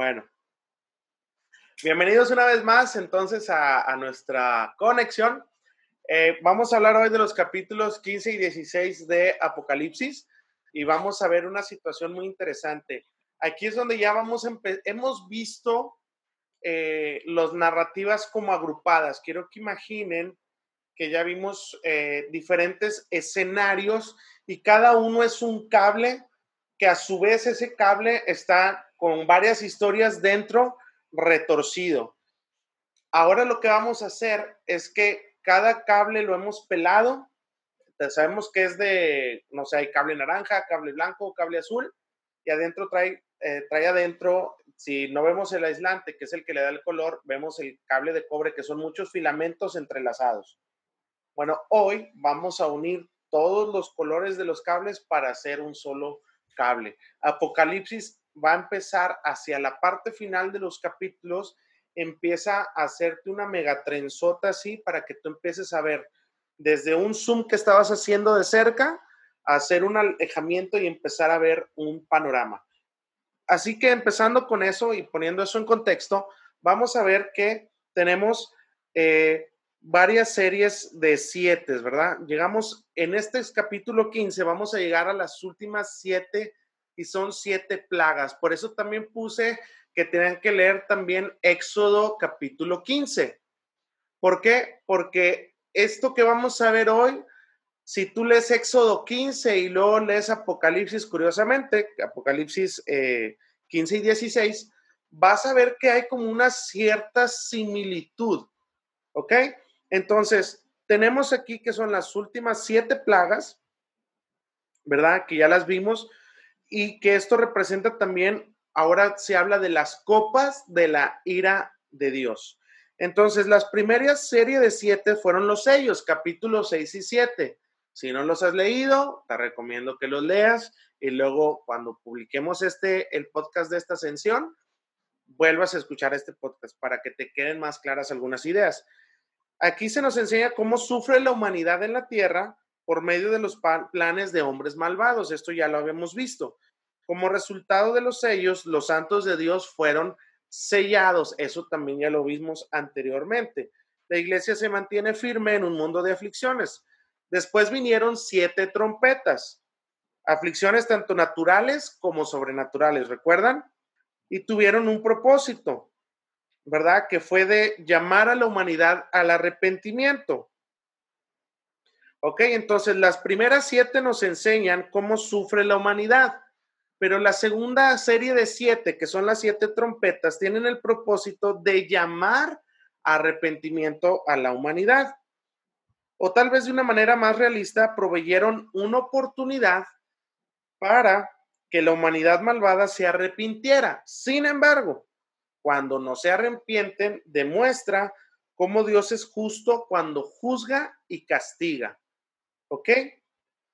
Bueno. Bienvenidos una vez más entonces a, nuestra conexión. Eh, vamos a hablar hoy de los capítulos 15 y 16 de Apocalipsis y vamos a ver una situación muy interesante. Aquí es donde ya vamos, hemos visto eh, las narrativas como agrupadas. Quiero que imaginen que ya vimos eh, diferentes escenarios y cada uno es un cable que a su vez ese cable está con varias historias dentro retorcido. Ahora lo que vamos a hacer es que cada cable lo hemos pelado. sabemos que es de, no sé, hay cable naranja, cable blanco, cable azul, y adentro trae, eh, trae adentro, si no vemos el aislante, que es el que le da el color, vemos el cable de cobre, que son muchos filamentos entrelazados. Bueno, hoy vamos a unir todos los colores de los cables para hacer un solo cable. Apocalipsis va a empezar hacia la parte final de los capítulos, empieza a hacerte una megatrenzota así para que tú empieces a ver desde un zoom que estabas haciendo de cerca, hacer un alejamiento y empezar a ver un panorama. Así que empezando con eso y poniendo eso en contexto, vamos a ver que tenemos eh, varias series de siete, ¿verdad? Llegamos en este capítulo 15, vamos a llegar a las últimas siete y son siete plagas. Por eso también puse que tenían que leer también Éxodo capítulo 15. ¿Por qué? Porque esto que vamos a ver hoy, si tú lees Éxodo 15 y luego lees Apocalipsis, curiosamente, Apocalipsis 15 eh, y 16, vas a ver que hay como una cierta similitud. ¿Ok? Entonces, tenemos aquí que son las últimas siete plagas, ¿verdad? Que ya las vimos y que esto representa también, ahora se habla de las copas de la ira de Dios. Entonces, las primeras series de siete fueron los sellos, capítulos 6 y 7. Si no los has leído, te recomiendo que los leas y luego cuando publiquemos este, el podcast de esta ascensión, vuelvas a escuchar este podcast para que te queden más claras algunas ideas. Aquí se nos enseña cómo sufre la humanidad en la tierra por medio de los planes de hombres malvados. Esto ya lo habíamos visto. Como resultado de los sellos, los santos de Dios fueron sellados. Eso también ya lo vimos anteriormente. La iglesia se mantiene firme en un mundo de aflicciones. Después vinieron siete trompetas, aflicciones tanto naturales como sobrenaturales, ¿recuerdan? Y tuvieron un propósito, ¿verdad? Que fue de llamar a la humanidad al arrepentimiento. Ok, entonces las primeras siete nos enseñan cómo sufre la humanidad, pero la segunda serie de siete, que son las siete trompetas, tienen el propósito de llamar arrepentimiento a la humanidad. O tal vez de una manera más realista, proveyeron una oportunidad para que la humanidad malvada se arrepintiera. Sin embargo, cuando no se arrepienten, demuestra cómo Dios es justo cuando juzga y castiga. ¿Ok?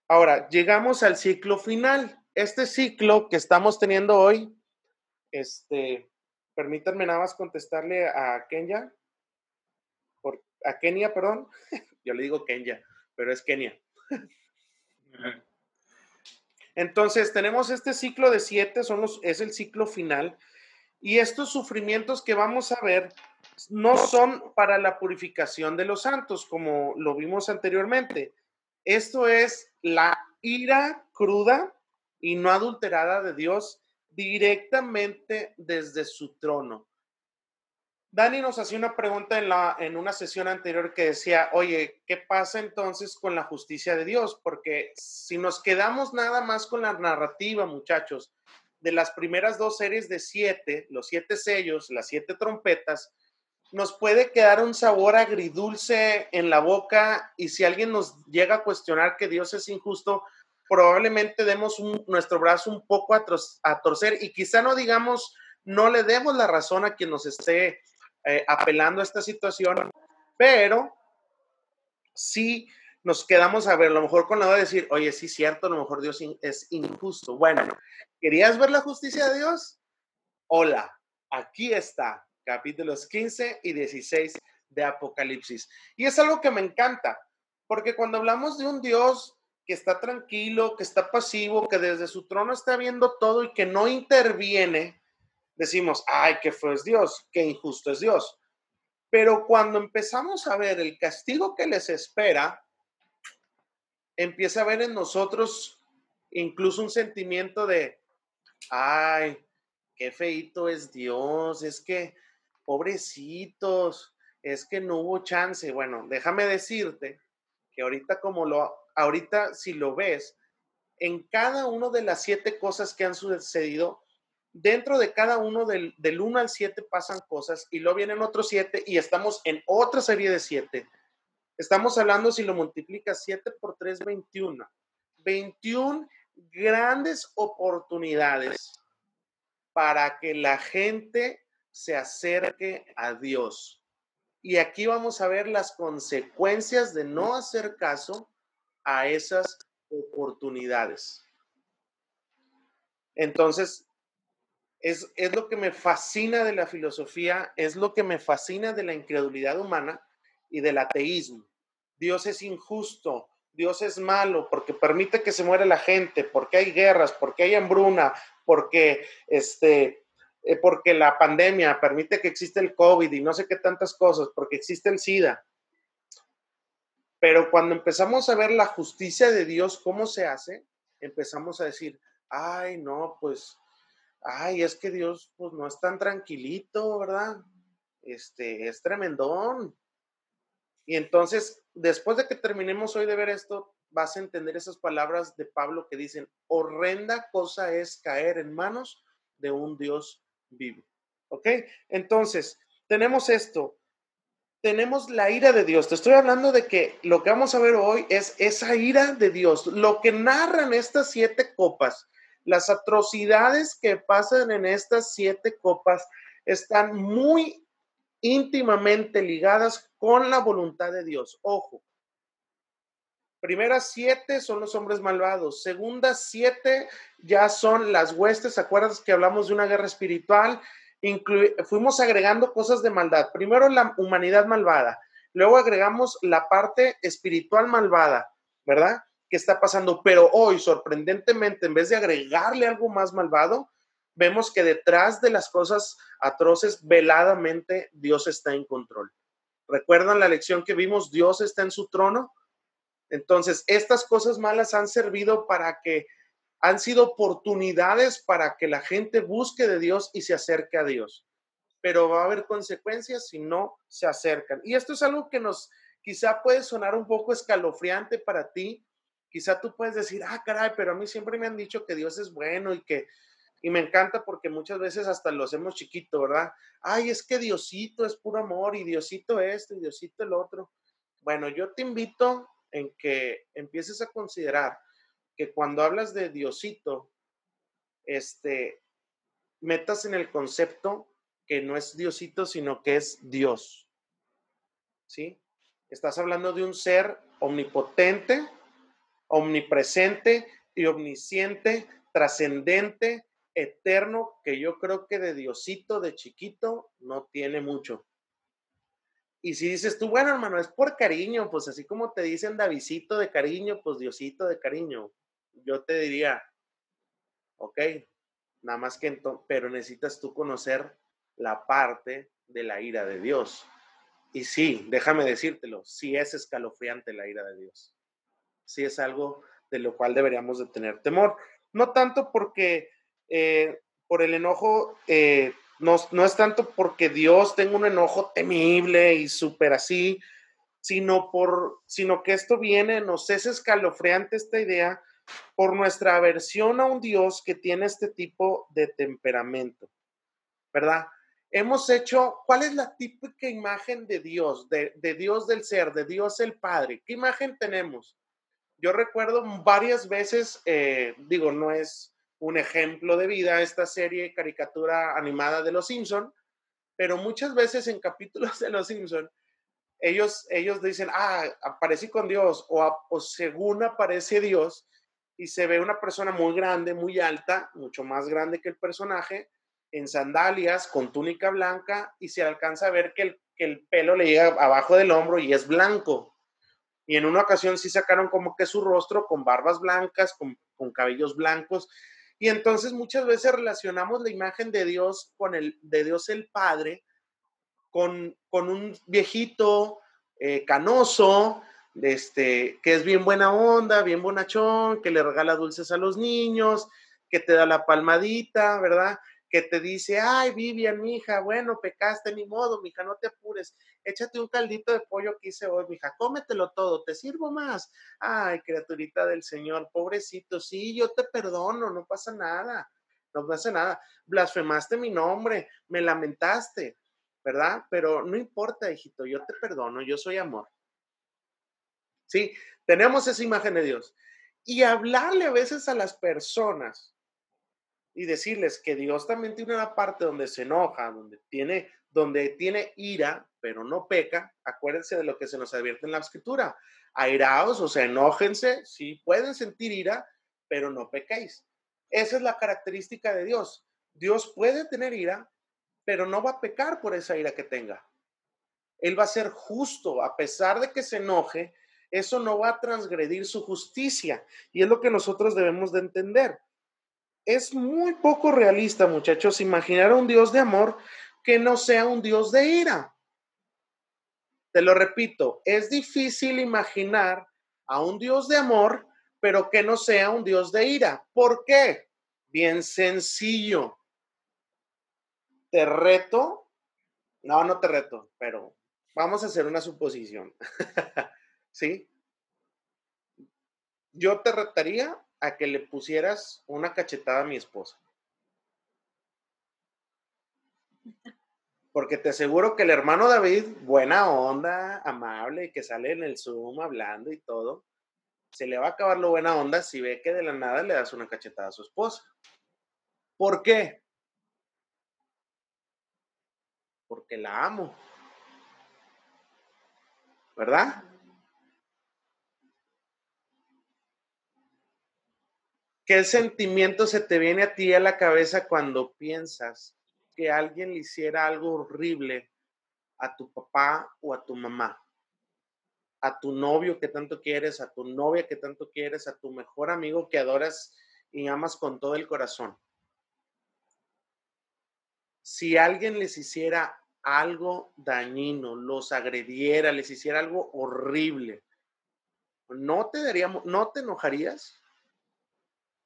Ahora, llegamos al ciclo final. Este ciclo que estamos teniendo hoy, este, permítanme nada más contestarle a Kenya, por, a Kenia, perdón. Yo le digo Kenya, pero es Kenia. Entonces, tenemos este ciclo de siete, son los, es el ciclo final, y estos sufrimientos que vamos a ver no son para la purificación de los santos, como lo vimos anteriormente, esto es la ira cruda y no adulterada de Dios directamente desde su trono. Dani nos hacía una pregunta en, la, en una sesión anterior que decía, oye, ¿qué pasa entonces con la justicia de Dios? Porque si nos quedamos nada más con la narrativa, muchachos, de las primeras dos series de siete, los siete sellos, las siete trompetas, nos puede quedar un sabor agridulce en la boca y si alguien nos llega a cuestionar que Dios es injusto, probablemente demos nuestro brazo un poco a, torcer y quizá no digamos, no le demos la razón a quien nos esté eh, apelando a esta situación, pero sí nos quedamos a ver, a lo mejor con la de decir, oye, sí, cierto, a lo mejor Dios es injusto. Bueno, ¿querías ver la justicia de Dios? Hola, aquí está capítulos 15 y 16 de Apocalipsis. Y es algo que me encanta, porque cuando hablamos de un Dios que está tranquilo, que está pasivo, que desde su trono está viendo todo y que no interviene, decimos, ay, qué feo es Dios, qué injusto es Dios. Pero cuando empezamos a ver el castigo que les espera, empieza a ver en nosotros incluso un sentimiento de, ay, qué feito es Dios, es que, pobrecitos, es que no hubo chance. Bueno, déjame decirte que ahorita como lo, ahorita si lo ves, en cada una de las siete cosas que han sucedido, dentro de cada uno del, del 1 al 7 pasan cosas y luego vienen otros siete y estamos en otra serie de siete. Estamos hablando, si lo multiplicas 7 por 3, 21. 21 grandes oportunidades para que la gente se acerque a Dios. Y aquí vamos a ver las consecuencias de no hacer caso a esas oportunidades. Entonces, es, es, lo que me fascina de la filosofía, es lo que me fascina de la incredulidad humana y del ateísmo. Dios es injusto, Dios es malo porque permite que se muera la gente, porque hay guerras, porque hay hambruna, porque este eh, porque la pandemia permite que existe el COVID y no sé qué tantas cosas, porque existe el SIDA. Pero cuando empezamos a ver la justicia de Dios, cómo se hace, empezamos a decir, ay, no, pues, ay, es que Dios, pues, no es tan tranquilito, ¿verdad? Este, es tremendón. Y entonces, después de que terminemos hoy de ver esto, vas a entender esas palabras de Pablo que dicen, horrenda cosa es caer en manos de un Dios vivo. ¿Ok? Entonces, tenemos esto. Tenemos la ira de Dios. Te estoy hablando de que lo que vamos a ver hoy es esa ira de Dios. Lo que narran estas siete copas, las atrocidades que pasan en estas siete copas, están muy íntimamente ligadas con la voluntad de Dios. Ojo, primeras siete son los hombres malvados, segundas siete ya son las huestes, ¿acuerdas que hablamos de una guerra espiritual? fuimos agregando cosas de maldad. Primero la humanidad malvada, luego agregamos la parte espiritual malvada, ¿verdad? ¿Qué está pasando? Pero hoy, sorprendentemente, en vez de agregarle algo más malvado, vemos que detrás de las cosas atroces, veladamente, Dios está en control. ¿Recuerdan la lección que vimos? Dios está en su trono. Entonces, estas cosas malas han servido para que, han sido oportunidades para que la gente busque de Dios y se acerque a Dios. Pero va a haber consecuencias si no se acercan. Y esto es algo que nos quizá puede sonar un poco escalofriante para ti. Quizá tú puedes decir, ah, caray, pero a mí siempre me han dicho que Dios es bueno y que y me encanta porque muchas veces hasta lo hacemos chiquito, ¿verdad? Ay, es que Diosito es puro amor y Diosito esto y Diosito el otro. Bueno, yo te invito en que empieces a considerar que cuando hablas de Diosito, este, metas en el concepto que no es Diosito, sino que es Dios. ¿Sí? Estás hablando de un ser omnipotente, omnipresente y omnisciente, trascendente, eterno que yo creo que de Diosito, de chiquito, no tiene mucho. Y si dices tú, bueno, hermano, es por cariño, pues así como te dicen Davidito de cariño, pues Diosito de cariño, yo te diría, ok, nada más que pero necesitas tú conocer la parte de la ira de Dios. Y sí, déjame decírtelo, sí es escalofriante la ira de Dios. Sí es algo de lo cual deberíamos de tener temor. No tanto porque eh, por el enojo, eh, no, es tanto porque Dios tenga un enojo temible y súper así, sino, por, sino que esto viene, nos es escalofriante esta idea por nuestra aversión a un Dios que tiene este tipo de temperamento, ¿verdad? Hemos hecho, ¿cuál es la típica imagen de Dios, de, de Dios del ser, de Dios el Padre? ¿Qué imagen tenemos? Yo recuerdo varias veces, eh, digo, no es, un ejemplo de vida esta serie caricatura animada de Los Simpson, pero muchas veces en capítulos de Los Simpson ellos, ellos dicen, ah, aparecí con Dios o, o según aparece Dios y se ve una persona muy grande, muy alta, mucho más grande que el personaje, en sandalias, con túnica blanca y se alcanza a ver que el, que el pelo le llega abajo del hombro y es blanco. Y en una ocasión sí sacaron como que su rostro con barbas blancas, con, con cabellos blancos. Y entonces muchas veces relacionamos la imagen de Dios con el, de Dios el Padre, con, con un viejito eh, canoso, este, que es bien buena onda, bien bonachón, que le regala dulces a los niños, que te da la palmadita, ¿verdad? Que te dice, ay, Vivian, mija, bueno, pecaste, ni modo, mija, no te apures, échate un caldito de pollo que hice hoy, mija, cómetelo todo, te sirvo más. Ay, criaturita del Señor, pobrecito, sí, yo te perdono, no pasa nada, no pasa nada. Blasfemaste mi nombre, me lamentaste, ¿verdad? Pero no importa, hijito, yo te perdono, yo soy amor. ¿Sí? Tenemos esa imagen de Dios. Y hablarle a veces a las personas y decirles que Dios también tiene una parte donde se enoja, donde tiene, donde tiene ira, pero no peca. Acuérdense de lo que se nos advierte en la escritura. Airaos, o sea, enójense, sí pueden sentir ira, pero no pequéis. Esa es la característica de Dios. Dios puede tener ira, pero no va a pecar por esa ira que tenga. Él va a ser justo, a pesar de que se enoje, eso no va a transgredir su justicia. Y es lo que nosotros debemos de entender. Es muy poco realista, muchachos, imaginar a un Dios de amor que no sea un Dios de ira. Te lo repito, es difícil imaginar a un Dios de amor, pero que no sea un Dios de ira. ¿Por qué? Bien sencillo. Te reto, no, no te reto, pero vamos a hacer una suposición. ¿sí? Yo te retaría a que le pusieras una cachetada a mi esposa. Porque te aseguro que el hermano David, buena onda, amable, que sale en el Zoom hablando y todo, se le va a acabar lo buena onda si ve que de la nada le das una cachetada a su esposa. ¿Por qué? Porque la amo. ¿Verdad? ¿Qué sentimiento se te viene a ti a la cabeza cuando piensas que alguien le hiciera algo horrible a tu papá o a tu mamá? A tu novio que tanto quieres, a tu novia que tanto quieres, a tu mejor amigo que adoras y amas con todo el corazón. Si alguien les hiciera algo dañino, los agrediera, les hiciera algo horrible, ¿no te daríamos, no te enojarías?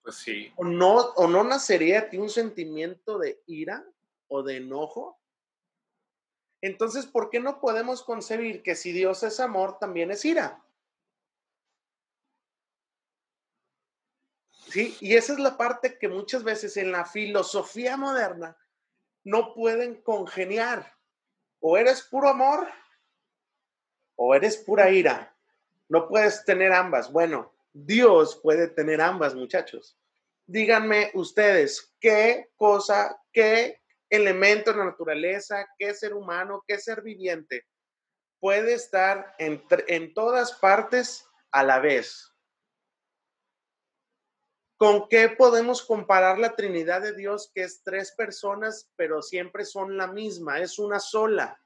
Pues sí. ¿O no, ¿O no nacería a ti un sentimiento de ira o de enojo? Entonces, ¿por qué no podemos concebir que si Dios es amor, también es ira? Sí, y esa es la parte que muchas veces en la filosofía moderna no pueden congeniar. O eres puro amor o eres pura ira. No puedes tener ambas. Bueno, Dios puede tener ambas, muchachos. Díganme ustedes, ¿qué cosa, qué elemento de la naturaleza, qué ser humano, qué ser viviente puede estar en, en todas partes a la vez? ¿Con qué podemos comparar la Trinidad de Dios, que es tres personas, pero siempre son la misma, es una sola?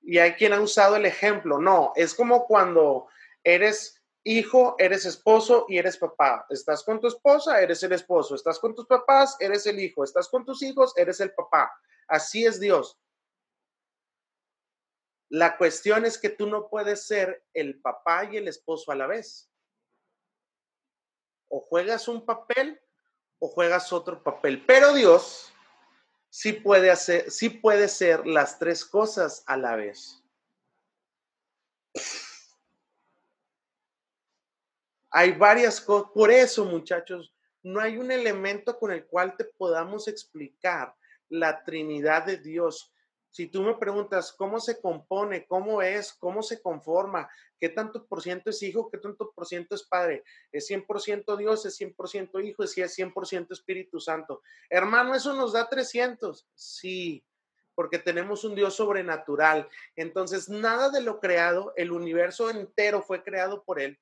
Y hay quien ha usado el ejemplo, no, es como cuando eres hijo, eres esposo y eres papá. Estás con tu esposa, eres el esposo. Estás con tus papás, eres el hijo. Estás con tus hijos, eres el papá. Así es Dios. La cuestión es que tú no puedes ser el papá y el esposo a la vez. O juegas un papel o juegas otro papel. Pero Dios sí puede hacer, sí puede ser las tres cosas a la vez. Hay varias cosas. Por eso, muchachos, no hay un elemento con el cual te podamos explicar la Trinidad de Dios. Si tú me preguntas cómo se compone, cómo es, cómo se conforma, qué tanto por ciento es hijo, qué tanto por ciento es padre, es 100% Dios, es 100% hijo, es 100% Espíritu Santo. Hermano, eso nos da 300. Sí, porque tenemos un Dios sobrenatural. Entonces, nada de lo creado, el universo entero fue creado por Él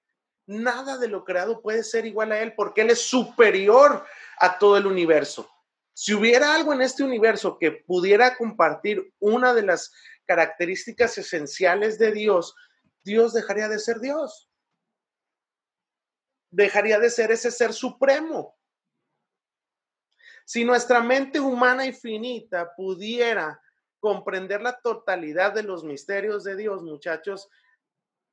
nada de lo creado puede ser igual a Él porque Él es superior a todo el universo. Si hubiera algo en este universo que pudiera compartir una de las características esenciales de Dios, Dios dejaría de ser Dios. Dejaría de ser ese ser supremo. Si nuestra mente humana y finita pudiera comprender la totalidad de los misterios de Dios, muchachos,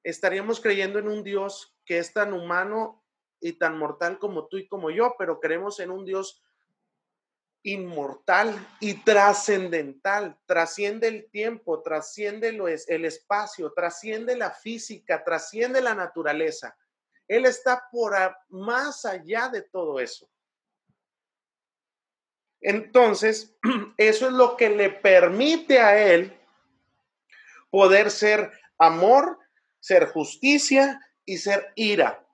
estaríamos creyendo en un Dios que es tan humano y tan mortal como tú y como yo, pero creemos en un Dios inmortal y trascendental, trasciende el tiempo, trasciende el espacio, trasciende la física, trasciende la naturaleza. Él está por más allá de todo eso. Entonces, eso es lo que le permite a él poder ser amor, ser justicia y ser ira.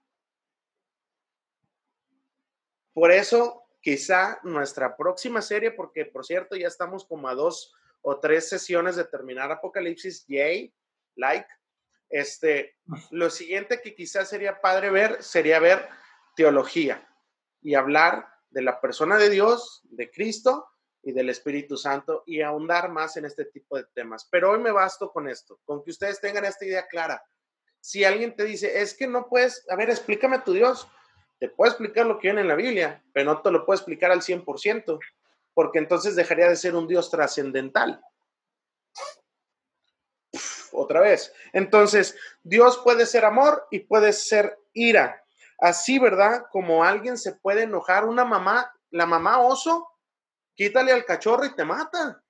Por eso quizá nuestra próxima serie, porque por cierto ya estamos como a dos o tres sesiones de terminar Apocalipsis, yay, like. Este, lo siguiente que quizás sería padre ver sería ver teología y hablar de la persona de Dios, de Cristo y del Espíritu Santo y ahondar más en este tipo de temas. Pero hoy me basto con esto, con que ustedes tengan esta idea clara. Si alguien te dice, es que no puedes, a ver, explícame tu Dios, te puedo explicar lo que viene en la Biblia, pero no te lo puedo explicar al 100%, porque entonces dejaría de ser un Dios trascendental. Otra vez. Entonces, Dios puede ser amor y puede ser ira. Así, ¿verdad? Como alguien se puede enojar, una mamá, la mamá oso, quítale al cachorro y te mata.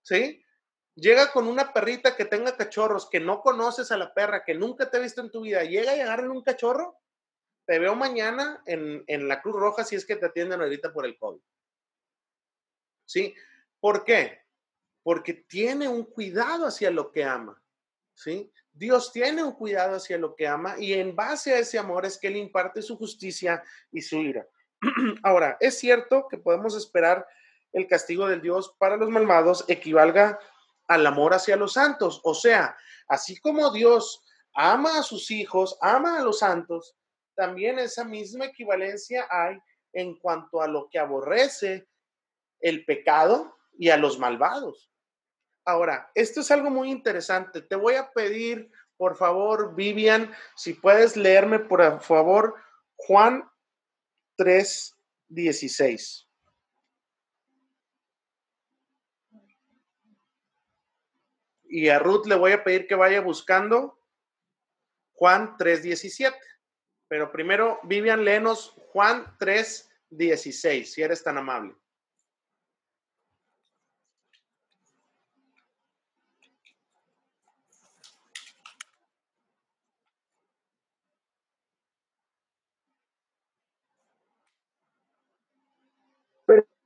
¿Sí? Llega con una perrita que tenga cachorros, que no conoces a la perra, que nunca te ha visto en tu vida, llega y agarra un cachorro te veo mañana en, la Cruz Roja si es que te atienden ahorita por el COVID. ¿Sí? ¿Por qué? Porque tiene un cuidado hacia lo que ama. ¿Sí? Dios tiene un cuidado hacia lo que ama y en base a ese amor es que Él imparte su justicia y su ira. Ahora, es cierto que podemos esperar el castigo del Dios para los malvados equivalga al amor hacia los santos. O sea, así como Dios ama a sus hijos, ama a los santos, también esa misma equivalencia hay en cuanto a lo que aborrece el pecado y a los malvados. Ahora, esto es algo muy interesante. Te voy a pedir, por favor, Vivian, si puedes leerme, por favor, Juan 3, 16. Y a Ruth le voy a pedir que vaya buscando Juan 3, 17. Pero primero, Vivian, léenos Juan 3, 16, si eres tan amable.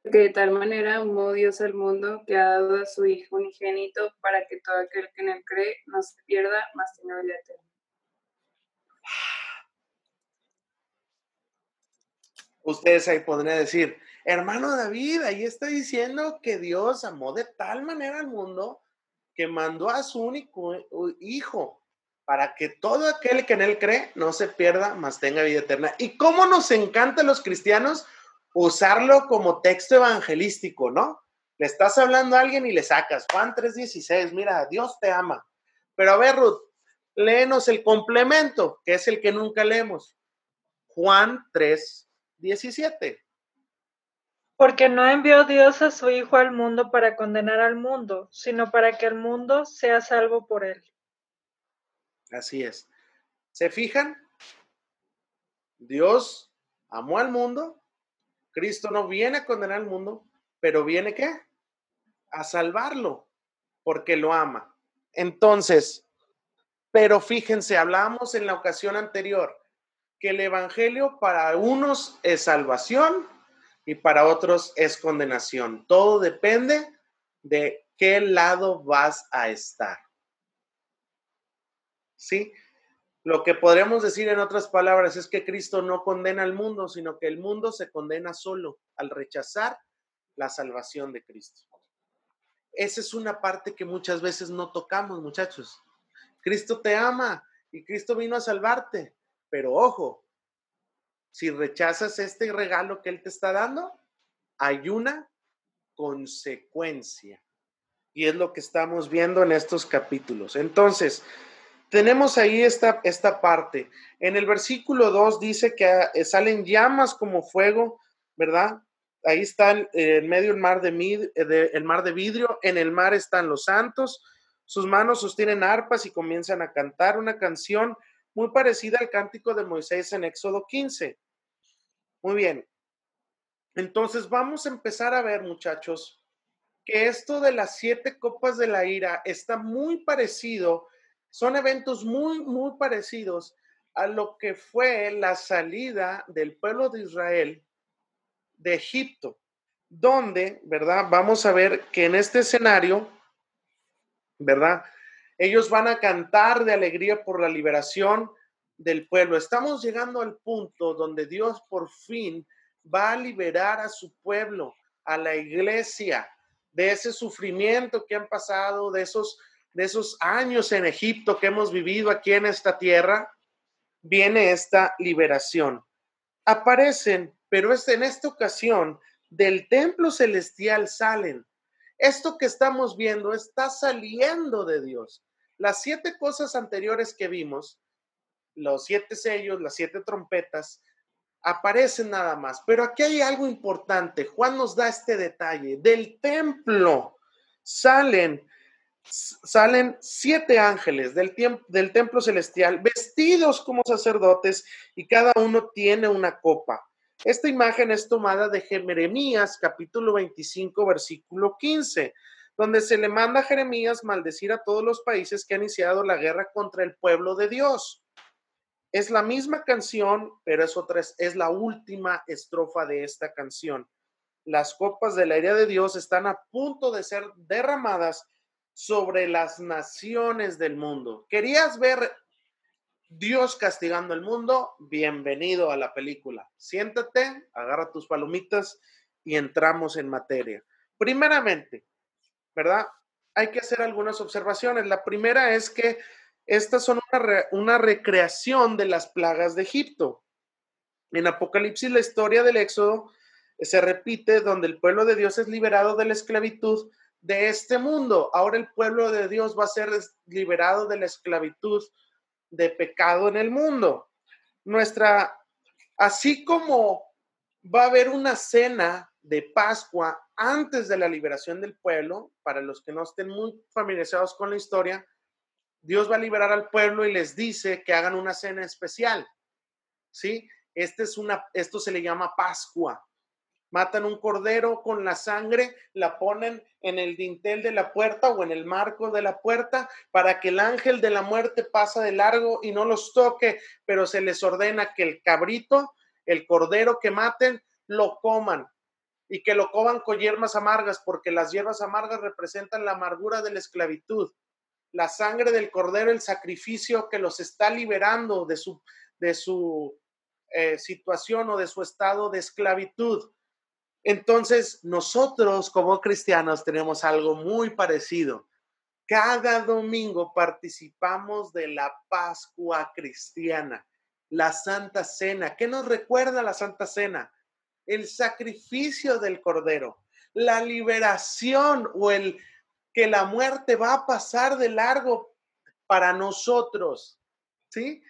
Porque de tal manera amó Dios al mundo que ha dado a su Hijo unigénito para que todo aquel que en él cree no se pierda, mas tenga vida eterna. ustedes ahí podrían decir, hermano David, ahí está diciendo que Dios amó de tal manera al mundo que mandó a su único hijo para que todo aquel que en él cree no se pierda, mas tenga vida eterna. Y cómo nos encanta a los cristianos usarlo como texto evangelístico, ¿no? Le estás hablando a alguien y le sacas Juan 3:16, mira, Dios te ama. Pero a ver, Ruth, léenos el complemento, que es el que nunca leemos. Juan 3, 17. Porque no envió Dios a su Hijo al mundo para condenar al mundo, sino para que el mundo sea salvo por él. Así es. ¿Se fijan? Dios amó al mundo. Cristo no viene a condenar al mundo, pero viene qué? A salvarlo, porque lo ama. Entonces, pero fíjense, hablamos en la ocasión anterior que el Evangelio para unos es salvación y para otros es condenación. Todo depende de qué lado vas a estar. ¿Sí? Lo que podríamos decir en otras palabras es que Cristo no condena al mundo, sino que el mundo se condena solo al rechazar la salvación de Cristo. Esa es una parte que muchas veces no tocamos, muchachos. Cristo te ama y Cristo vino a salvarte. Pero ojo, si rechazas este regalo que Él te está dando, hay una consecuencia. Y es lo que estamos viendo en estos capítulos. Entonces, tenemos ahí esta, esta parte. En el versículo 2 dice que eh, salen llamas como fuego, ¿verdad? Ahí está en medio el mar de, el mar de vidrio, en el mar están los santos, sus manos sostienen arpas y comienzan a cantar una canción muy parecida al cántico de Moisés en Éxodo 15. Muy bien. Entonces vamos a empezar a ver, muchachos, que esto de las siete copas de la ira está muy parecido, son eventos muy, muy parecidos a lo que fue la salida del pueblo de Israel de Egipto, donde, ¿verdad? Vamos a ver que en este escenario, ¿verdad? Ellos van a cantar de alegría por la liberación del pueblo. Estamos llegando al punto donde Dios por fin va a liberar a su pueblo, a la iglesia, de ese sufrimiento que han pasado, de esos, de esos años en Egipto que hemos vivido aquí en esta tierra, viene esta liberación. Aparecen, pero es en esta ocasión del templo celestial salen. Esto que estamos viendo está saliendo de Dios. Las siete cosas anteriores que vimos, los siete sellos, las siete trompetas, aparecen nada más. Pero aquí hay algo importante. Juan nos da este detalle. Del templo salen, salen siete ángeles del, templo celestial vestidos como sacerdotes y cada uno tiene una copa. Esta imagen es tomada de Jeremías capítulo 25 versículo 15, donde se le manda a Jeremías maldecir a todos los países que han iniciado la guerra contra el pueblo de Dios. Es la misma canción, pero es otra, es la última estrofa de esta canción. Las copas de la ira de Dios están a punto de ser derramadas sobre las naciones del mundo. ¿Querías ver Dios castigando el mundo? Bienvenido a la película. Siéntate, agarra tus palomitas y entramos en materia. Primeramente, ¿verdad? Hay que hacer algunas observaciones. La primera es que estas son una, recreación de las plagas de Egipto. En Apocalipsis, la historia del Éxodo se repite donde el pueblo de Dios es liberado de la esclavitud de este mundo. Ahora el pueblo de Dios va a ser liberado de la esclavitud de pecado en el mundo. Nuestra, así como va a haber una cena de Pascua antes de la liberación del pueblo, para los que no estén muy familiarizados con la historia, Dios va a liberar al pueblo y les dice que hagan una cena especial. ¿Sí? Este es una, esto se le llama Pascua. Matan un cordero con la sangre, la ponen en el dintel de la puerta o en el marco de la puerta para que el ángel de la muerte pase de largo y no los toque, pero se les ordena que el cabrito, el cordero que maten, lo coman y que lo coman con hierbas amargas, porque las hierbas amargas representan la amargura de la esclavitud la sangre del cordero, el sacrificio que los está liberando de su, de su eh, situación o de su estado de esclavitud. Entonces, nosotros como cristianos tenemos algo muy parecido. Cada domingo participamos de la Pascua cristiana, la Santa Cena. ¿Qué nos recuerda la Santa Cena? El sacrificio del Cordero, la liberación o el, que la muerte va a pasar de largo para nosotros, ¿sí?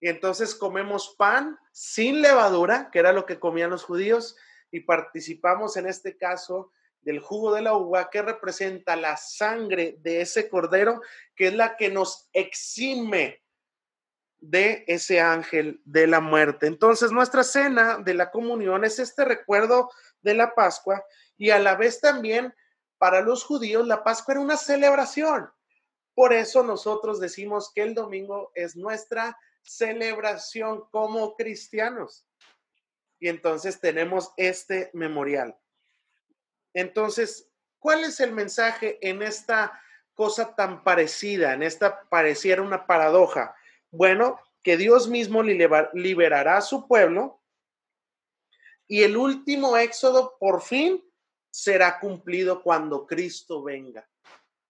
Y entonces comemos pan sin levadura, que era lo que comían los judíos, y participamos en este caso del jugo de la uva, que representa la sangre de ese cordero, que es la que nos exime de ese ángel de la muerte. Entonces, nuestra cena de la comunión es este recuerdo de la Pascua y a la vez también para los judíos la Pascua era una celebración. Por eso nosotros decimos que el domingo es nuestra celebración como cristianos. Y entonces tenemos este memorial. Entonces, ¿cuál es el mensaje en esta cosa tan parecida, en esta pareciera una paradoja? Bueno, que Dios mismo liberará a su pueblo y el último éxodo por fin será cumplido cuando Cristo venga.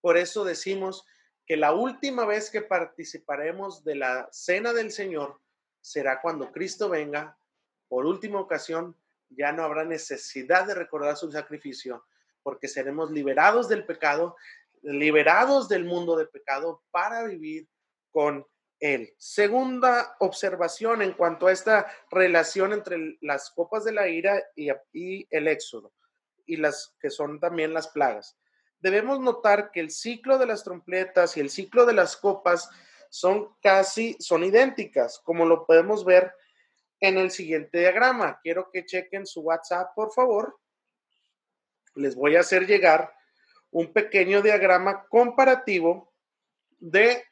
Por eso decimos que la última vez que participaremos de la cena del Señor será cuando Cristo venga. Por última ocasión, ya no habrá necesidad de recordar su sacrificio, porque seremos liberados del pecado, liberados del mundo de pecado para vivir con él. Segunda observación en cuanto a esta relación entre las copas de la ira y, el éxodo y las que son también las plagas. Debemos notar que el ciclo de las trompetas y el ciclo de las copas son casi, son idénticas, como lo podemos ver en el siguiente diagrama. Quiero que chequen su WhatsApp, por favor. Les voy a hacer llegar un pequeño diagrama comparativo de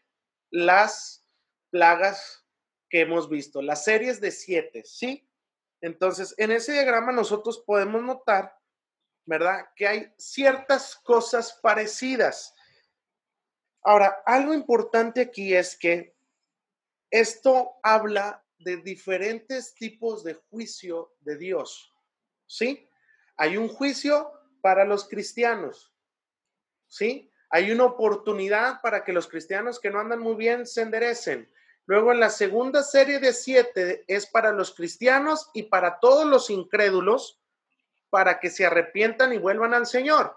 las plagas que hemos visto, las series de siete, ¿sí? Entonces, en ese diagrama nosotros podemos notar, ¿verdad? Que hay ciertas cosas parecidas. Ahora, algo importante aquí es que esto habla de diferentes tipos de juicio de Dios. ¿Sí? Hay un juicio para los cristianos. ¿Sí? Hay una oportunidad para que los cristianos que no andan muy bien se enderecen. Luego en la segunda serie de siete es para los cristianos y para todos los incrédulos para que se arrepientan y vuelvan al Señor.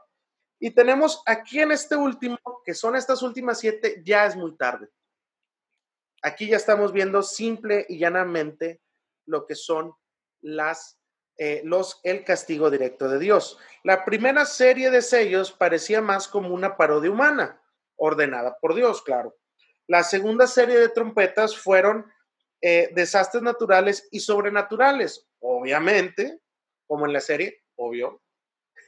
Y tenemos aquí en este último, que son estas últimas siete, ya es muy tarde. Aquí ya estamos viendo simple y llanamente lo que son las, eh, los, el castigo directo de Dios. La primera serie de sellos parecía más como una parodia humana, ordenada por Dios, claro. La segunda serie de trompetas fueron eh, desastres naturales y sobrenaturales, obviamente, como en la serie, obvio,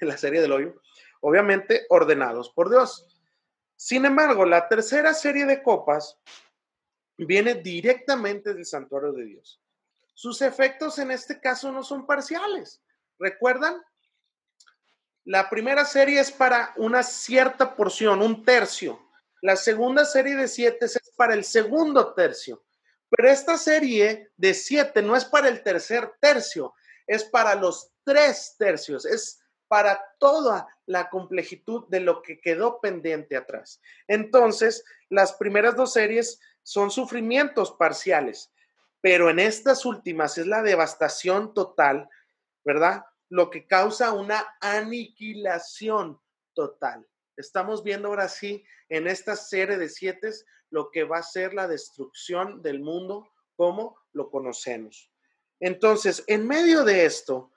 en la serie del hoyo, obviamente ordenados por Dios. Sin embargo, la tercera serie de copas viene directamente del santuario de Dios. Sus efectos en este caso no son parciales. ¿Recuerdan? La primera serie es para una cierta porción, un tercio. La segunda serie de siete es para el segundo tercio. Pero esta serie de siete no es para el tercer tercio, es para los tres tercios, es para toda la complejidad de lo que quedó pendiente atrás. Entonces, las primeras dos series son sufrimientos parciales, pero en estas últimas es la devastación total, ¿verdad? Lo que causa una aniquilación total. Estamos viendo ahora sí en esta serie de siete lo que va a ser la destrucción del mundo como lo conocemos. Entonces, en medio de esto,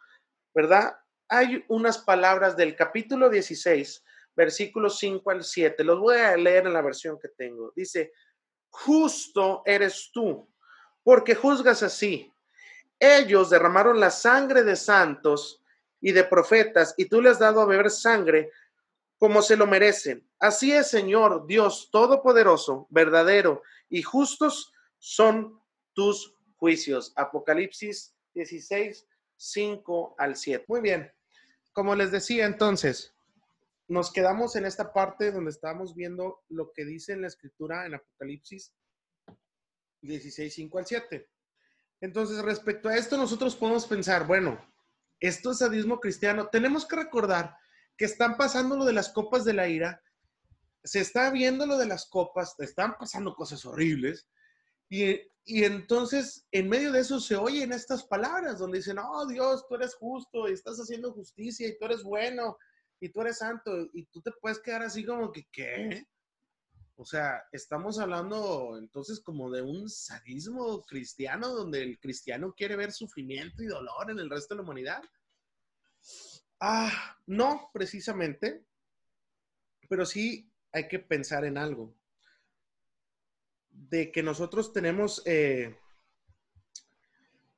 ¿verdad? Hay unas palabras del capítulo 16, versículos 5 al 7. Los voy a leer en la versión que tengo. Dice, justo eres tú, porque juzgas así. Ellos derramaron la sangre de santos y de profetas, y tú les has dado a beber sangre como se lo merecen. Así es, Señor Dios Todopoderoso, verdadero y justos son tus juicios. Apocalipsis 16, 5 al 7. Muy bien. Como les decía entonces, nos quedamos en esta parte donde estábamos viendo lo que dice en la escritura en Apocalipsis 16, 5 al 7. Entonces, respecto a esto, nosotros podemos pensar, bueno, esto es sadismo cristiano. Tenemos que recordar que están pasando lo de las copas de la ira, se está viendo lo de las copas, están pasando cosas horribles, y, entonces en medio de eso se oyen estas palabras donde dicen, oh Dios, tú eres justo y estás haciendo justicia y tú eres bueno y tú eres santo y tú te puedes quedar así como que, ¿qué? O sea, estamos hablando entonces como de un sadismo cristiano donde el cristiano quiere ver sufrimiento y dolor en el resto de la humanidad. Ah, no, precisamente, pero sí hay que pensar en algo. De que nosotros tenemos, eh,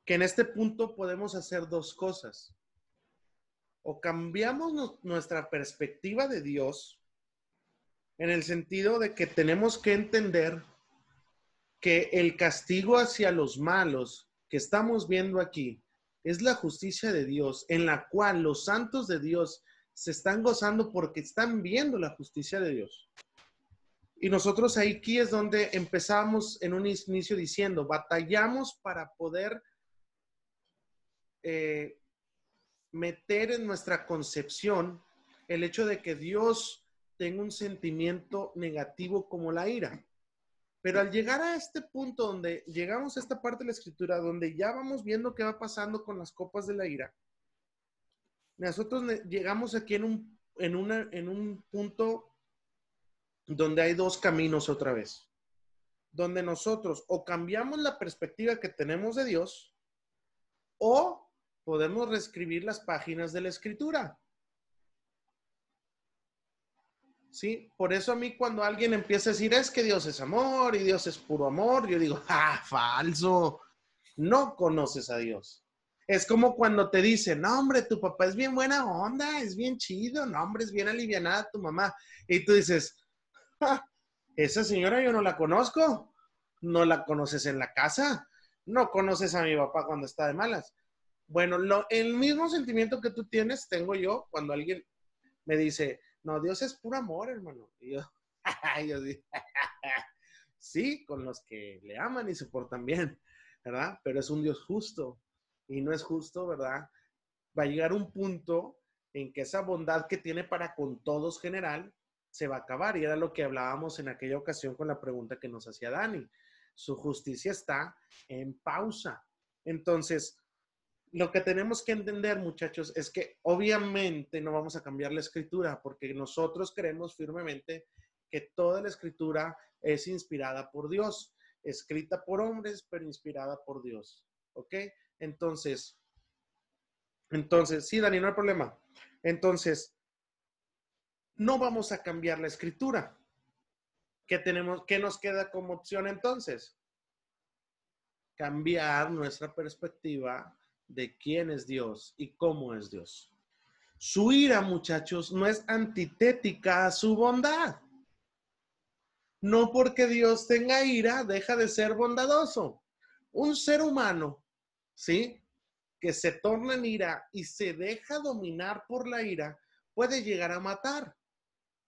que en este punto podemos hacer dos cosas o cambiamos nuestra perspectiva de Dios en el sentido de que tenemos que entender que el castigo hacia los malos que estamos viendo aquí es la justicia de Dios, en la cual los santos de Dios se están gozando porque están viendo la justicia de Dios. Y nosotros aquí es donde empezamos en un inicio diciendo, batallamos para poder eh, meter en nuestra concepción el hecho de que Dios tenga un sentimiento negativo como la ira. Pero al llegar a este punto donde llegamos a esta parte de la escritura, donde ya vamos viendo qué va pasando con las copas de la ira, nosotros llegamos aquí en un, en una, en un punto donde hay dos caminos otra vez. donde nosotros o cambiamos la perspectiva que tenemos de Dios o podemos reescribir las páginas de la escritura. ¿Sí? Por eso a mí cuando alguien empieza a decir es que Dios es amor y Dios es puro amor, yo digo, ah, falso, no conoces a Dios. Es como cuando te dicen, no, hombre, tu papá es bien buena onda, es bien chido, no, hombre, es bien alivianada tu mamá. Y tú dices, esa señora yo no la conozco, no la conoces en la casa, no conoces a mi papá cuando está de malas. Bueno, lo, el mismo sentimiento que tú tienes tengo yo cuando alguien me dice, no, Dios es puro amor, hermano. Y yo, yo sí, con los que le aman y se portan bien, ¿verdad? Pero es un Dios justo y no es justo, ¿verdad? Va a llegar un punto en que esa bondad que tiene para con todos general se va a acabar. Y era lo que hablábamos en aquella ocasión con la pregunta que nos hacía Dani. Su justicia está en pausa. Entonces, lo que tenemos que entender, muchachos, es que obviamente no vamos a cambiar la escritura porque nosotros creemos firmemente que toda la escritura es inspirada por Dios, escrita por hombres, pero inspirada por Dios. ¿Ok? Entonces, entonces, sí, Dani, no hay problema. Entonces, no vamos a cambiar la escritura. ¿Qué, tenemos, ¿Qué nos queda como opción entonces? Cambiar nuestra perspectiva de quién es Dios y cómo es Dios. Su ira, muchachos, no es antitética a su bondad. No porque Dios tenga ira, deja de ser bondadoso. Un ser humano, ¿sí? Que se torna en ira y se deja dominar por la ira, puede llegar a matar.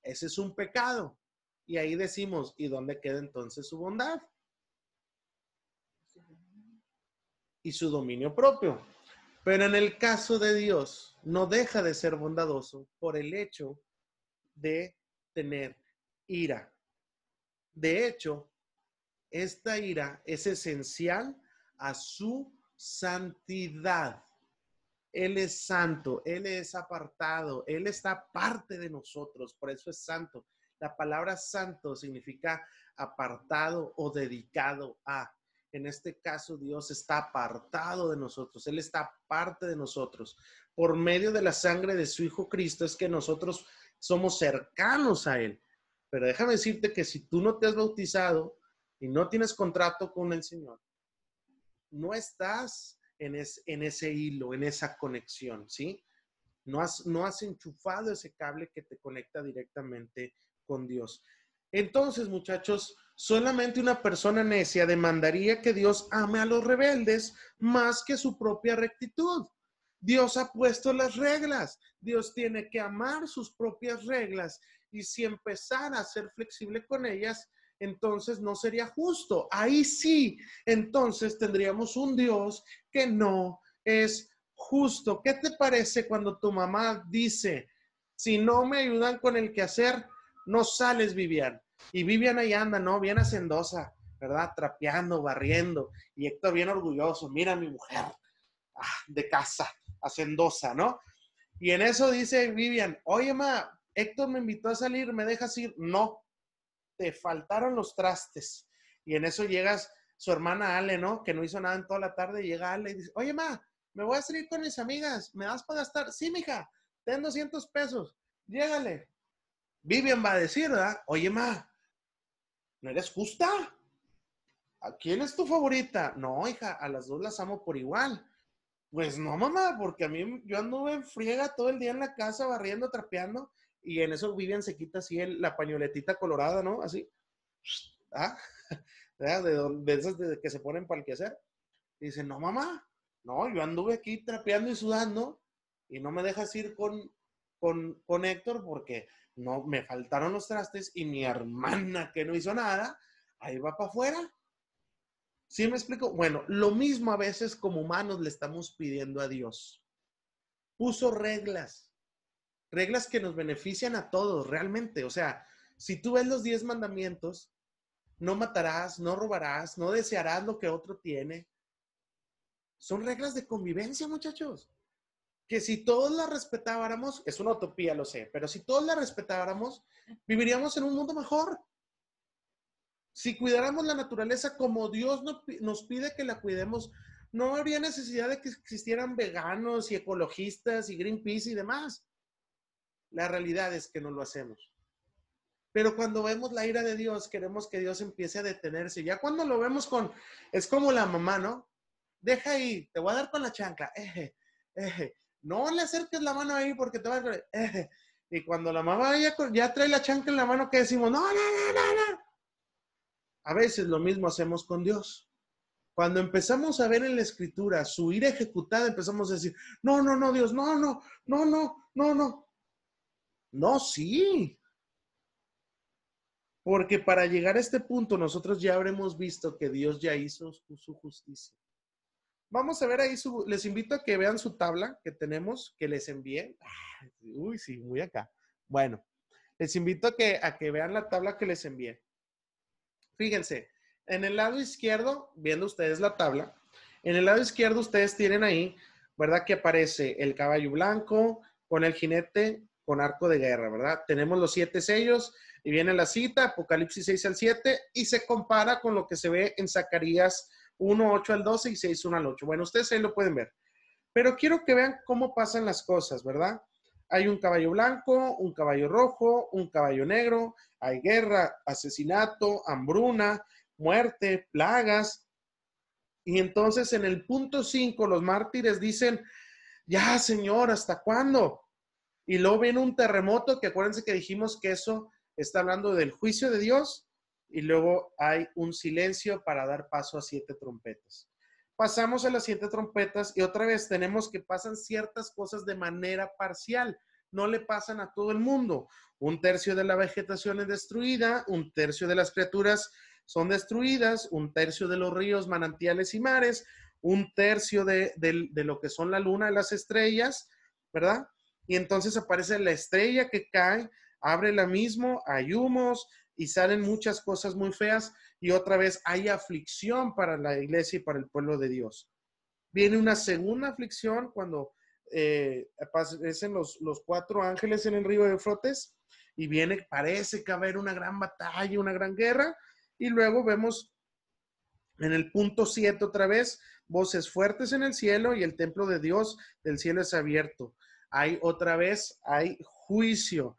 Ese es un pecado. Y ahí decimos, ¿y dónde queda entonces su bondad? y su dominio propio. Pero en el caso de Dios, no deja de ser bondadoso por el hecho de tener ira. De hecho, esta ira es esencial a su santidad. Él es santo, Él es apartado, Él está parte de nosotros, por eso es santo. La palabra santo significa apartado o dedicado a. En este caso, Dios está apartado de nosotros, Él está parte de nosotros. Por medio de la sangre de su Hijo Cristo es que nosotros somos cercanos a Él. Pero déjame decirte que si tú no te has bautizado y no tienes contrato con el Señor, no estás en, en ese hilo, en esa conexión, ¿sí? No has, no has enchufado ese cable que te conecta directamente con Dios. Entonces, muchachos, solamente una persona necia demandaría que Dios ame a los rebeldes más que su propia rectitud. Dios ha puesto las reglas. Dios tiene que amar sus propias reglas. Y si empezara a ser flexible con ellas, entonces no sería justo. Ahí sí, entonces tendríamos un Dios que no es justo. ¿Qué te parece cuando tu mamá dice, si no me ayudan con el quehacer, no sales, Vivian. Y Vivian ahí anda, ¿no? Bien hacendosa, ¿verdad? Trapeando, barriendo. Y Héctor bien orgulloso, mira mi mujer ah, de casa, hacendosa, ¿no? Y en eso dice Vivian, oye, ma, Héctor me invitó a salir, ¿me dejas ir? No, te faltaron los trastes. Y en eso llegas su hermana Ale, ¿no? Que no hizo nada en toda la tarde, llega Ale y dice, oye, ma, me voy a salir con mis amigas, ¿me das para gastar? Sí, mija, ten 200 pesos, llégale. Vivian va a decir, ¿verdad? Oye, ma, ¿no eres justa? ¿A quién es tu favorita? No, hija, a las dos las amo por igual. Pues no, mamá, porque a mí yo anduve en friega todo el día en la casa, barriendo, trapeando, y en eso Vivian se quita así la pañoletita colorada, ¿no? Así. ¿Ah? De, de esas de que se ponen para el quehacer. Y dice, no, mamá, no, yo anduve aquí trapeando y sudando, y no me dejas ir con, con, con Héctor porque no me faltaron los trastes y mi hermana que no hizo nada, ahí va para afuera. ¿Sí me explico? Bueno, lo mismo a veces como humanos le estamos pidiendo a Dios. Puso reglas, reglas que nos benefician a todos realmente. O sea, si tú ves los diez mandamientos, no matarás, no robarás, no desearás lo que otro tiene. Son reglas de convivencia, muchachos que si todos la respetáramos, es una utopía, lo sé, pero si todos la respetáramos, viviríamos en un mundo mejor. Si cuidáramos la naturaleza como Dios nos pide que la cuidemos, no habría necesidad de que existieran veganos y ecologistas y Greenpeace y demás. La realidad es que no lo hacemos. Pero cuando vemos la ira de Dios, queremos que Dios empiece a detenerse. Ya cuando lo vemos con, es como la mamá, ¿no? Deja ahí, te voy a dar con la chancla. No le acerques la mano ahí porque te va a... dar. Y cuando la mamá ya, ya trae la chancla en la mano, ¿qué decimos? No, no, no, no, no. A veces lo mismo hacemos con Dios. Cuando empezamos a ver en la escritura su ira ejecutada, empezamos a decir, no, no, no, Dios, no, no, no, no, no, no. No, sí. Porque para llegar a este punto nosotros ya habremos visto que Dios ya hizo su justicia. Vamos a ver ahí, les invito a que vean su tabla que tenemos, que les envié. Uy, sí, muy acá. Bueno, les invito a que, a que vean la tabla que les envié. Fíjense, en el lado izquierdo, viendo ustedes la tabla, en el lado izquierdo ustedes tienen ahí, ¿verdad? Que aparece el caballo blanco con el jinete con arco de guerra, ¿verdad? Tenemos los siete sellos y viene la cita, Apocalipsis 6 al 7, y se compara con lo que se ve en Zacarías 1, 8 al 12 y 6, 1 al 8. Bueno, ustedes ahí lo pueden ver. Pero quiero que vean cómo pasan las cosas, ¿verdad? Hay un caballo blanco, un caballo rojo, un caballo negro, hay guerra, asesinato, hambruna, muerte, plagas. Y entonces en el punto 5 los mártires dicen, ya Señor, ¿hasta cuándo? Y luego viene un terremoto, que acuérdense que dijimos que eso está hablando del juicio de Dios, y luego hay un silencio para dar paso a siete trompetas. Pasamos a las siete trompetas y otra vez tenemos que pasan ciertas cosas de manera parcial, no le pasan a todo el mundo. Un tercio de la vegetación es destruida, un tercio de las criaturas son destruidas, un tercio de los ríos, manantiales y mares, un tercio de, de lo que son la luna las estrellas, ¿verdad? Y entonces aparece la estrella que cae, abre la mismo, hay humos y salen muchas cosas muy feas y otra vez hay aflicción para la iglesia y para el pueblo de Dios. Viene una segunda aflicción cuando eh, aparecen los, los cuatro ángeles en el río de Frotes y viene, parece que va a haber una gran batalla, una gran guerra y luego vemos en el punto 7 otra vez, voces fuertes en el cielo y el templo de Dios del cielo es abierto hay otra vez, hay juicio.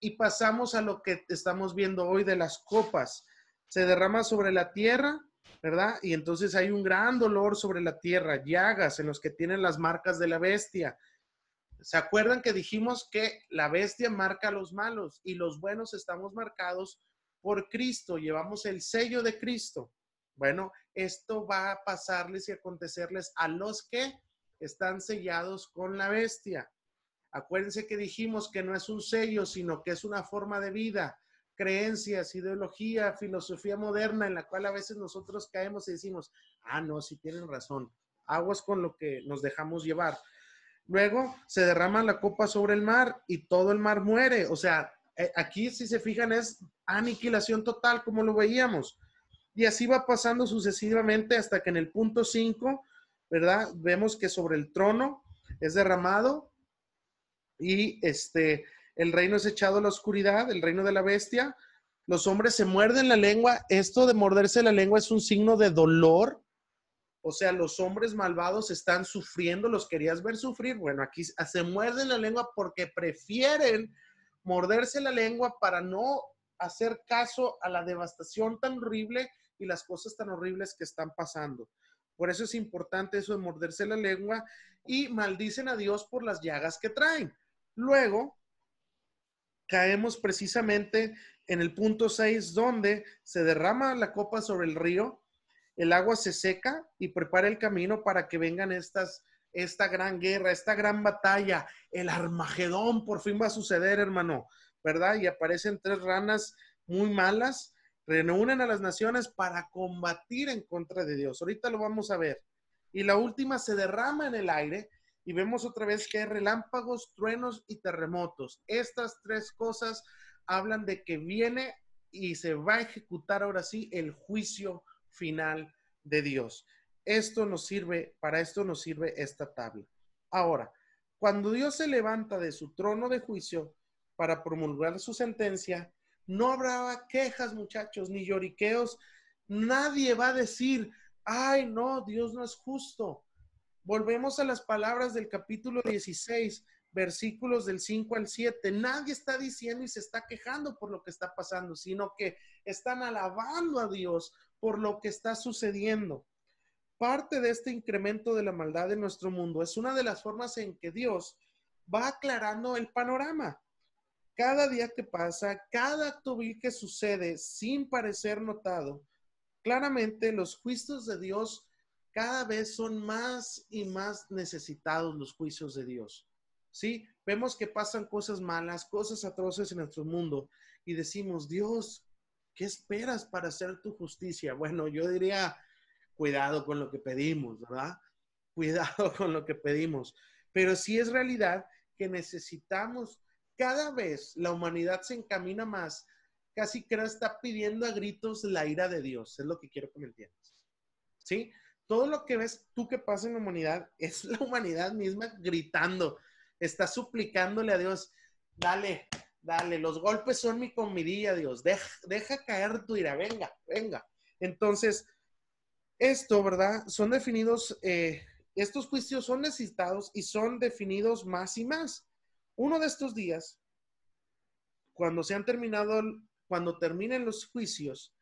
Y pasamos a lo que estamos viendo hoy de las copas. Se derrama sobre la tierra, ¿verdad? Y entonces hay un gran dolor sobre la tierra, llagas en los que tienen las marcas de la bestia. ¿Se acuerdan que dijimos que la bestia marca a los malos y los buenos estamos marcados por Cristo? Llevamos el sello de Cristo. Bueno, esto va a pasarles y acontecerles a los que están sellados con la bestia. Acuérdense que dijimos que no es un sello, sino que es una forma de vida, creencias, ideología, filosofía moderna en la cual a veces nosotros caemos y decimos, ah, no, sí tienen razón, aguas con lo que nos dejamos llevar. Luego se derrama la copa sobre el mar y todo el mar muere. O sea, eh, aquí si se fijan es aniquilación total como lo veíamos. Y así va pasando sucesivamente hasta que en el punto 5, ¿verdad? Vemos que sobre el trono es derramado y este, el reino es echado a la oscuridad, el reino de la bestia. Los hombres se muerden la lengua. Esto de morderse la lengua es un signo de dolor. O sea, los hombres malvados están sufriendo, los querías ver sufrir. Bueno, aquí se muerden la lengua porque prefieren morderse la lengua para no hacer caso a la devastación tan horrible y las cosas tan horribles que están pasando. Por eso es importante eso de morderse la lengua y maldicen a Dios por las llagas que traen. Luego, caemos precisamente en el punto 6, donde se derrama la copa sobre el río, el agua se seca y prepara el camino para que vengan estas, esta gran guerra, esta gran batalla, el Armagedón, por fin va a suceder, hermano, ¿verdad? Y aparecen tres ranas muy malas, reúnen a las naciones para combatir en contra de Dios. Ahorita lo vamos a ver. Y la última se derrama en el aire y vemos otra vez que hay relámpagos, truenos y terremotos. Estas tres cosas hablan de que viene y se va a ejecutar ahora sí el juicio final de Dios. Esto nos sirve, para esto nos sirve esta tabla. Ahora, cuando Dios se levanta de su trono de juicio para promulgar su sentencia, No habrá quejas, muchachos, ni lloriqueos. Nadie va a decir, ay, no, Dios no es justo. Volvemos a las palabras del capítulo 16, versículos del 5 al 7. Nadie está diciendo y se está quejando por lo que está pasando, sino que están alabando a Dios por lo que está sucediendo. Parte de este incremento de la maldad en nuestro mundo es una de las formas en que Dios va aclarando el panorama. Cada día que pasa, cada acto vil que sucede sin parecer notado, claramente los juicios de Dios cada vez son más y más necesitados los juicios de Dios. ¿Sí? Vemos que pasan cosas malas, cosas atroces en nuestro mundo y decimos, Dios, ¿qué esperas para hacer tu justicia? Bueno, yo diría, cuidado con lo que pedimos, ¿verdad? Cuidado con lo que pedimos. Pero sí es realidad que necesitamos, cada vez la humanidad se encamina más, casi que está pidiendo a gritos la ira de Dios, es lo que quiero que me entiendas. ¿Sí? Todo lo que ves tú que pasa en la humanidad es la humanidad misma gritando, está suplicándole a Dios, dale, dale, los golpes son mi comidilla, Dios, deja, caer tu ira, venga, venga. Entonces, esto, ¿verdad? Son definidos eh, estos juicios son necesitados y son definidos más y más. Uno de estos días, cuando se han terminado, cuando terminen los juicios,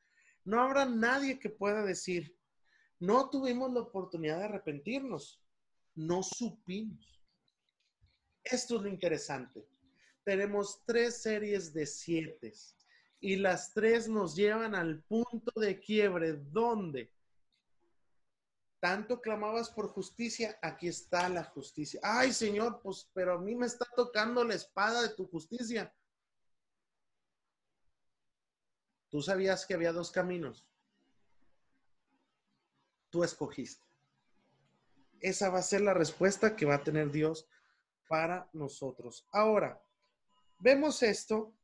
no habrá nadie que pueda decir, no tuvimos la oportunidad de arrepentirnos, no supimos. Esto es lo interesante. Tenemos tres series de siete y las tres nos llevan al punto de quiebre donde tanto clamabas por justicia, aquí está la justicia. Ay, Señor, pues, pero a mí me está tocando la espada de tu justicia. Tú sabías que había dos caminos. Tú escogiste. Esa va a ser la respuesta que va a tener Dios para nosotros. Ahora, vemos esto,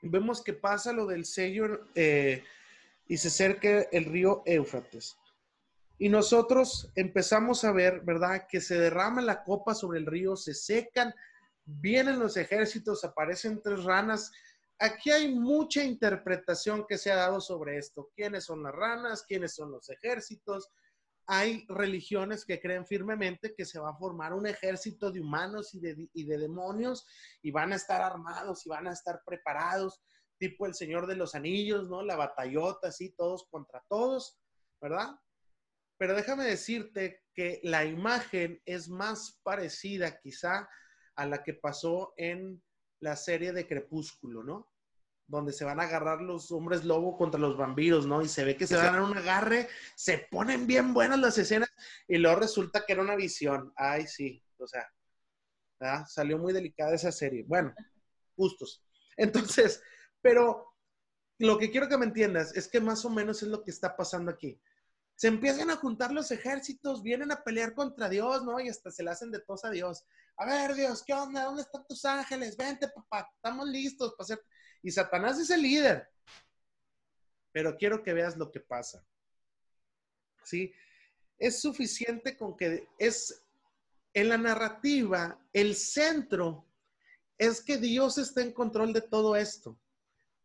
vemos que pasa lo del sello eh, y se acerca el río Éufrates. Y nosotros empezamos a ver, ¿verdad? Que se derrama la copa sobre el río, se secan, vienen los ejércitos, aparecen tres ranas. Aquí hay mucha interpretación que se ha dado sobre esto. ¿Quiénes son las ranas? ¿Quiénes son los ejércitos? Hay religiones que creen firmemente que se va a formar un ejército de humanos y de, y de demonios y van a estar armados y van a estar preparados, tipo el Señor de los Anillos, ¿no? La batallota, así, todos contra todos, ¿verdad? Pero déjame decirte que la imagen es más parecida quizá a la que pasó en la serie de Crepúsculo, ¿no? Donde se van a agarrar los hombres lobo contra los vampiros, ¿no? Y se ve que se van a un agarre, se ponen bien buenas las escenas y luego resulta que era una visión. Ay, sí, o sea, salió muy delicada esa serie. Bueno, justos. Entonces, pero lo que quiero que me entiendas es que más o menos es lo que está pasando aquí se empiezan a juntar los ejércitos, vienen a pelear contra Dios, ¿no? Y hasta se le hacen de tos a Dios. A ver, Dios, ¿qué onda? ¿Dónde están tus ángeles? Vente, papá, estamos listos para hacer. Y Satanás es el líder. Pero quiero que veas lo que pasa. ¿Sí? Es suficiente con que es en la narrativa, el centro es que Dios está en control de todo esto.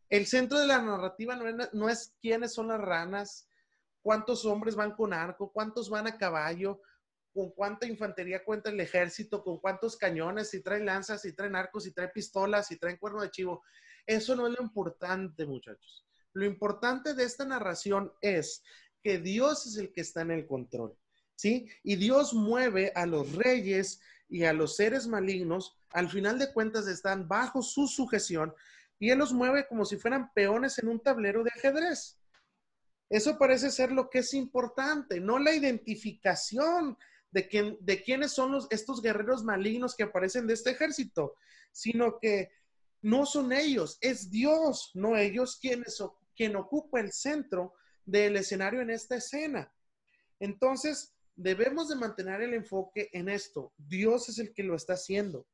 El centro de la narrativa no es, no es quiénes son las ranas, cuántos hombres van con arco, cuántos van a caballo, con cuánta infantería cuenta el ejército, con cuántos cañones, si traen lanzas, si traen arcos, si traen pistolas, si traen cuerno de chivo. Eso no es lo importante, muchachos. Lo importante de esta narración es que Dios es el que está en el control, ¿sí? Y Dios mueve a los reyes y a los seres malignos, al final de cuentas están bajo su sujeción y Él los mueve como si fueran peones en un tablero de ajedrez. Eso parece ser lo que es importante, no la identificación de, de quiénes son estos guerreros malignos que aparecen de este ejército, sino que no son ellos, es Dios, no ellos quienes, quien ocupa el centro del escenario en esta escena. Entonces, debemos de mantener el enfoque en esto. Dios es el que lo está haciendo.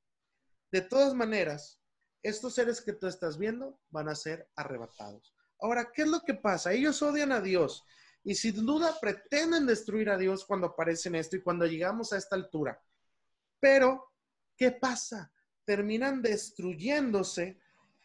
De todas maneras, estos seres que tú estás viendo van a ser arrebatados. Ahora, ¿qué es lo que pasa? Ellos odian a Dios y sin duda pretenden destruir a Dios cuando aparecen esto y cuando llegamos a esta altura. Pero, ¿qué pasa? Terminan destruyéndose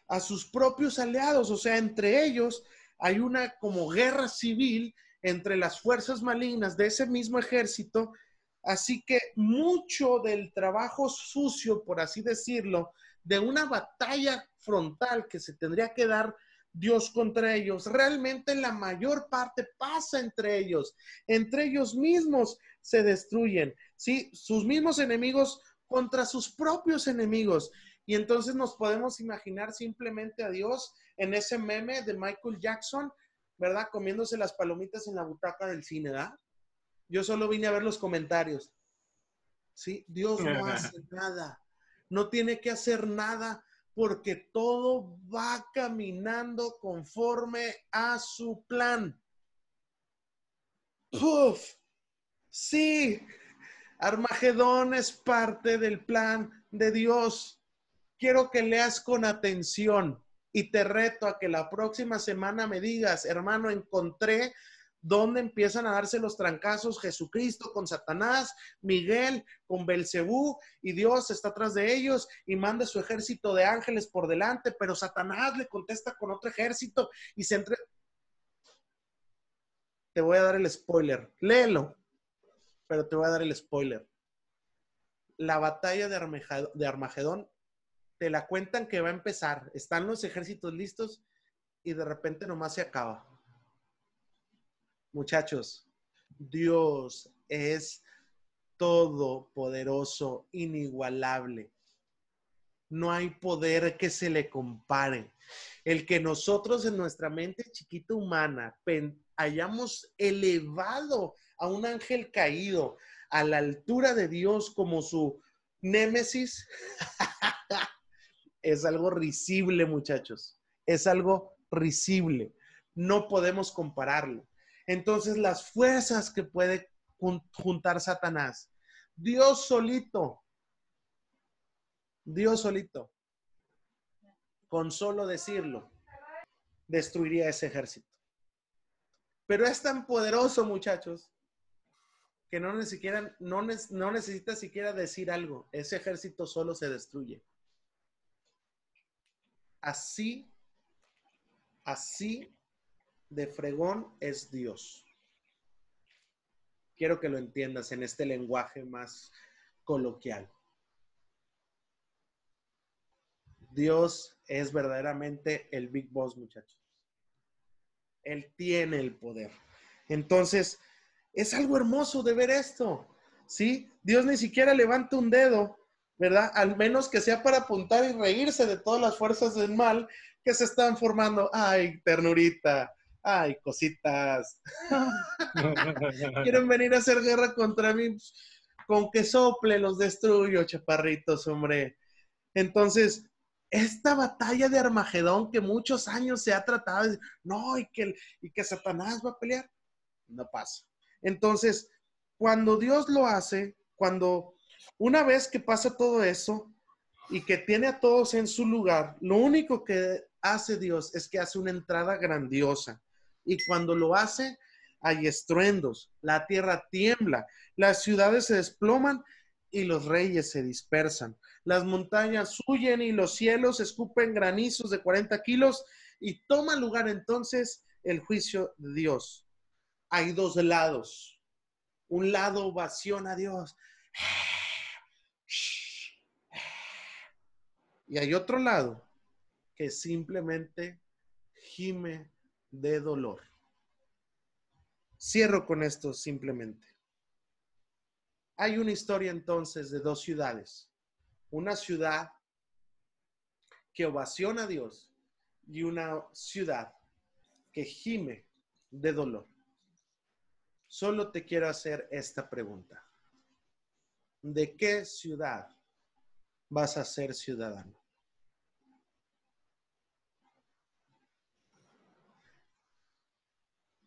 a sus propios aliados, o sea, entre ellos hay una como guerra civil entre las fuerzas malignas de ese mismo ejército. Así que mucho del trabajo sucio, por así decirlo, de una batalla frontal que se tendría que dar Dios contra ellos, realmente la mayor parte pasa entre ellos, entre ellos mismos se destruyen, ¿sí? Sus mismos enemigos contra sus propios enemigos. Y entonces nos podemos imaginar simplemente a Dios en ese meme de Michael Jackson, ¿verdad? Comiéndose las palomitas en la butaca del cine, ¿verdad? Yo solo vine a ver los comentarios. Sí, Dios no hace nada, no tiene que hacer nada porque todo va caminando conforme a su plan. ¡Puf! Sí, Armagedón es parte del plan de Dios. Quiero que leas con atención y te reto a que la próxima semana me digas, hermano, encontré dónde empiezan a darse los trancazos Jesucristo con Satanás, Miguel con Belcebú, y Dios está atrás de ellos y manda su ejército de ángeles por delante, pero Satanás le contesta con otro ejército y se entre... Te voy a dar el spoiler, léelo, pero te voy a dar el spoiler. La batalla de, de Armagedón te la cuentan que va a empezar, están los ejércitos listos y de repente nomás se acaba. Muchachos, Dios es todopoderoso, inigualable. No hay poder que se le compare. El que nosotros en nuestra mente chiquita humana hayamos elevado a un ángel caído a la altura de Dios como su némesis, es algo risible, muchachos. Es algo risible. No podemos compararlo. Entonces, las fuerzas que puede juntar Satanás, Dios solito, Dios solito, con solo decirlo, destruiría ese ejército. Pero es tan poderoso, muchachos, que no, necesita, no, no necesita siquiera decir algo. Ese ejército solo se destruye. Así, así de fregón es Dios. Quiero que lo entiendas en este lenguaje más coloquial. Dios es verdaderamente el Big Boss, muchachos. Él tiene el poder. Entonces, es algo hermoso de ver esto. ¿Sí? Dios ni siquiera levanta un dedo ¿verdad? Al menos que sea para apuntar y reírse de todas las fuerzas del mal que se están formando. Ay, ternurita, ay, cositas. Quieren venir a hacer guerra contra mí. Con que sople los destruyo, chaparritos, hombre. Entonces, esta batalla de Armagedón que muchos años se ha tratado, no, y que, y que Satanás va a pelear, no pasa. Entonces, cuando Dios lo hace, cuando una vez que pasa todo eso y que tiene a todos en su lugar, lo único que hace Dios es que hace una entrada grandiosa. Y cuando lo hace, hay estruendos, la tierra tiembla, las ciudades se desploman y los reyes se dispersan. Las montañas huyen y los cielos escupen granizos de 40 kilos y toma lugar entonces el juicio de Dios. Hay dos lados. Un lado ovaciona a Dios. Y hay otro lado que simplemente gime de dolor. Cierro con esto simplemente. Hay una historia entonces de dos ciudades. Una ciudad que ovaciona a Dios y una ciudad que gime de dolor. Solo te quiero hacer esta pregunta. ¿De qué ciudad vas a ser ciudadano.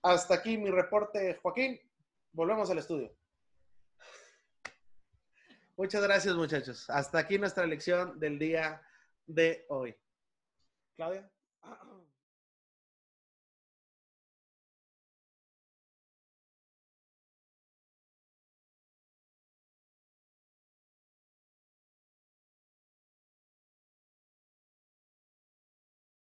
Hasta aquí mi reporte, Joaquín. Volvemos al estudio. Muchas gracias, muchachos. Hasta aquí nuestra lección del día de hoy. Claudia.